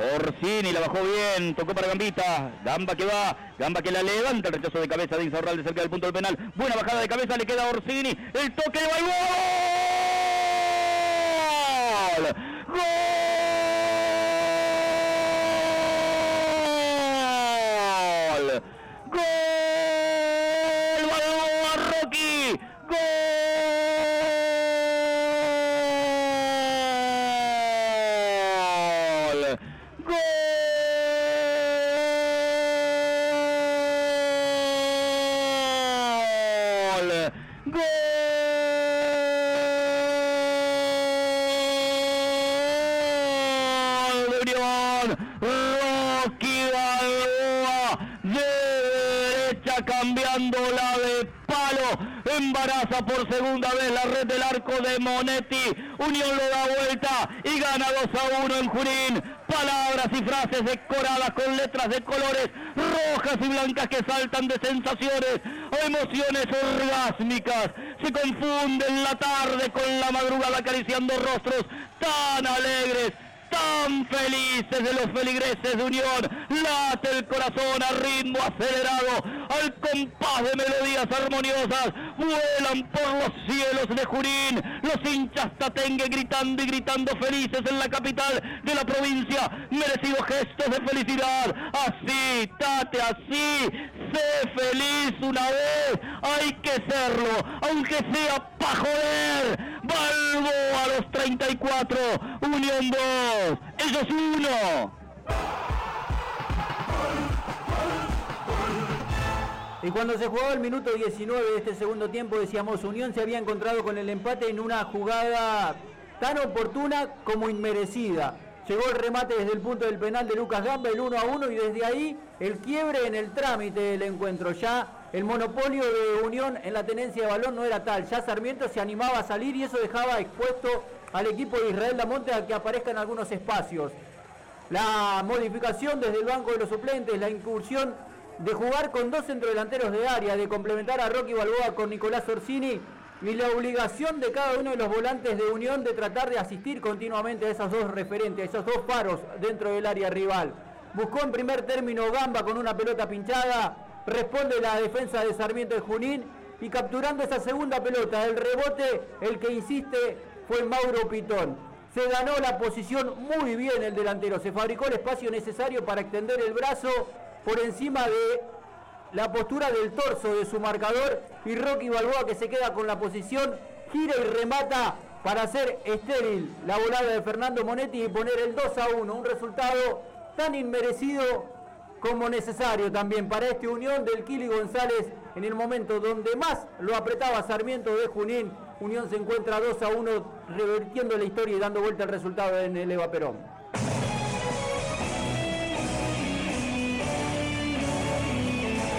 Orsini la bajó bien, tocó para Gambita. Gamba que va, Gamba que la levanta. El rechazo de cabeza de Insaurralde cerca del punto del penal. Buena bajada de cabeza, le queda Orsini. El toque de gol. ¡Gol! ¡Gol! ¡Gol! de Unión! Rocky cambiándola de palo. Embaraza por segunda vez la red del arco de Monetti. Unión lo da vuelta y gana 2 a 1 en Junín. Palabras y frases decoradas con letras de colores rojas y blancas que saltan de sensaciones, emociones orgásmicas. Se confunden la tarde con la madrugada acariciando rostros tan alegres tan felices de los feligreses de Unión. Late el corazón a ritmo acelerado, al compás de melodías armoniosas. Vuelan por los cielos de Junín. Los hinchas tatengue gritando y gritando felices en la capital de la provincia. Merecidos gestos de felicidad. Así, Tate, así. Sé feliz una vez. Hay que serlo, aunque sea para joder. Balbo a los 34. Unión 2. Ellos 1. Y cuando se jugaba el minuto 19 de este segundo tiempo, decíamos, Unión se había encontrado con el empate en una jugada tan oportuna como inmerecida. Llegó el remate desde el punto del penal de Lucas Gamba, el 1 a 1, y desde ahí el quiebre en el trámite del encuentro. Ya el monopolio de Unión en la tenencia de balón no era tal. Ya Sarmiento se animaba a salir y eso dejaba expuesto al equipo de Israel Damonte a que aparezca en algunos espacios. La modificación desde el banco de los suplentes, la incursión de jugar con dos centrodelanteros de área, de complementar a Rocky Balboa con Nicolás Orsini y la obligación de cada uno de los volantes de Unión de tratar de asistir continuamente a esos dos referentes, a esos dos faros dentro del área rival. Buscó en primer término Gamba con una pelota pinchada, responde la defensa de Sarmiento de Junín y capturando esa segunda pelota, el rebote, el que insiste fue Mauro Pitón. Se ganó la posición muy bien el delantero, se fabricó el espacio necesario para extender el brazo por encima de la postura del torso de su marcador y Rocky Balboa que se queda con la posición, gira y remata para hacer estéril la volada de Fernando Monetti y poner el 2 a 1, un resultado tan inmerecido como necesario también para este Unión del Kili González en el momento donde más lo apretaba Sarmiento de Junín. Unión se encuentra 2 a 1 revertiendo la historia y dando vuelta el resultado en el Eva Perón.